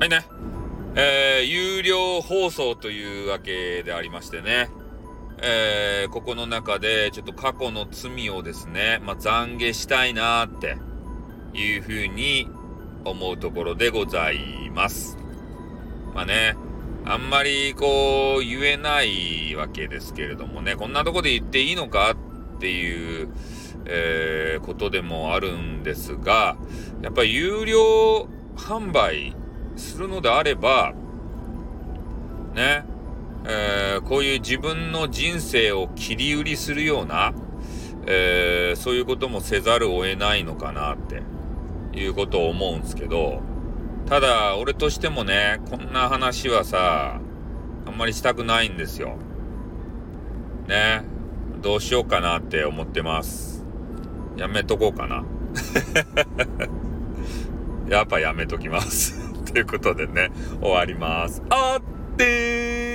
はいね。えー、有料放送というわけでありましてね。えー、ここの中でちょっと過去の罪をですね、まあ、懺悔したいなーっていうふうに思うところでございます。まあね、あんまりこう言えないわけですけれどもね、こんなとこで言っていいのかっていう、えー、ことでもあるんですが、やっぱり有料販売するのであれば、ね、えー、こういう自分の人生を切り売りするような、えー、そういうこともせざるを得ないのかなっていうことを思うんですけど、ただ、俺としてもね、こんな話はさ、あんまりしたくないんですよ。ね。どうしようかなって思ってます。やめとこうかな。やっぱやめときます。ということでね、終わります。あってー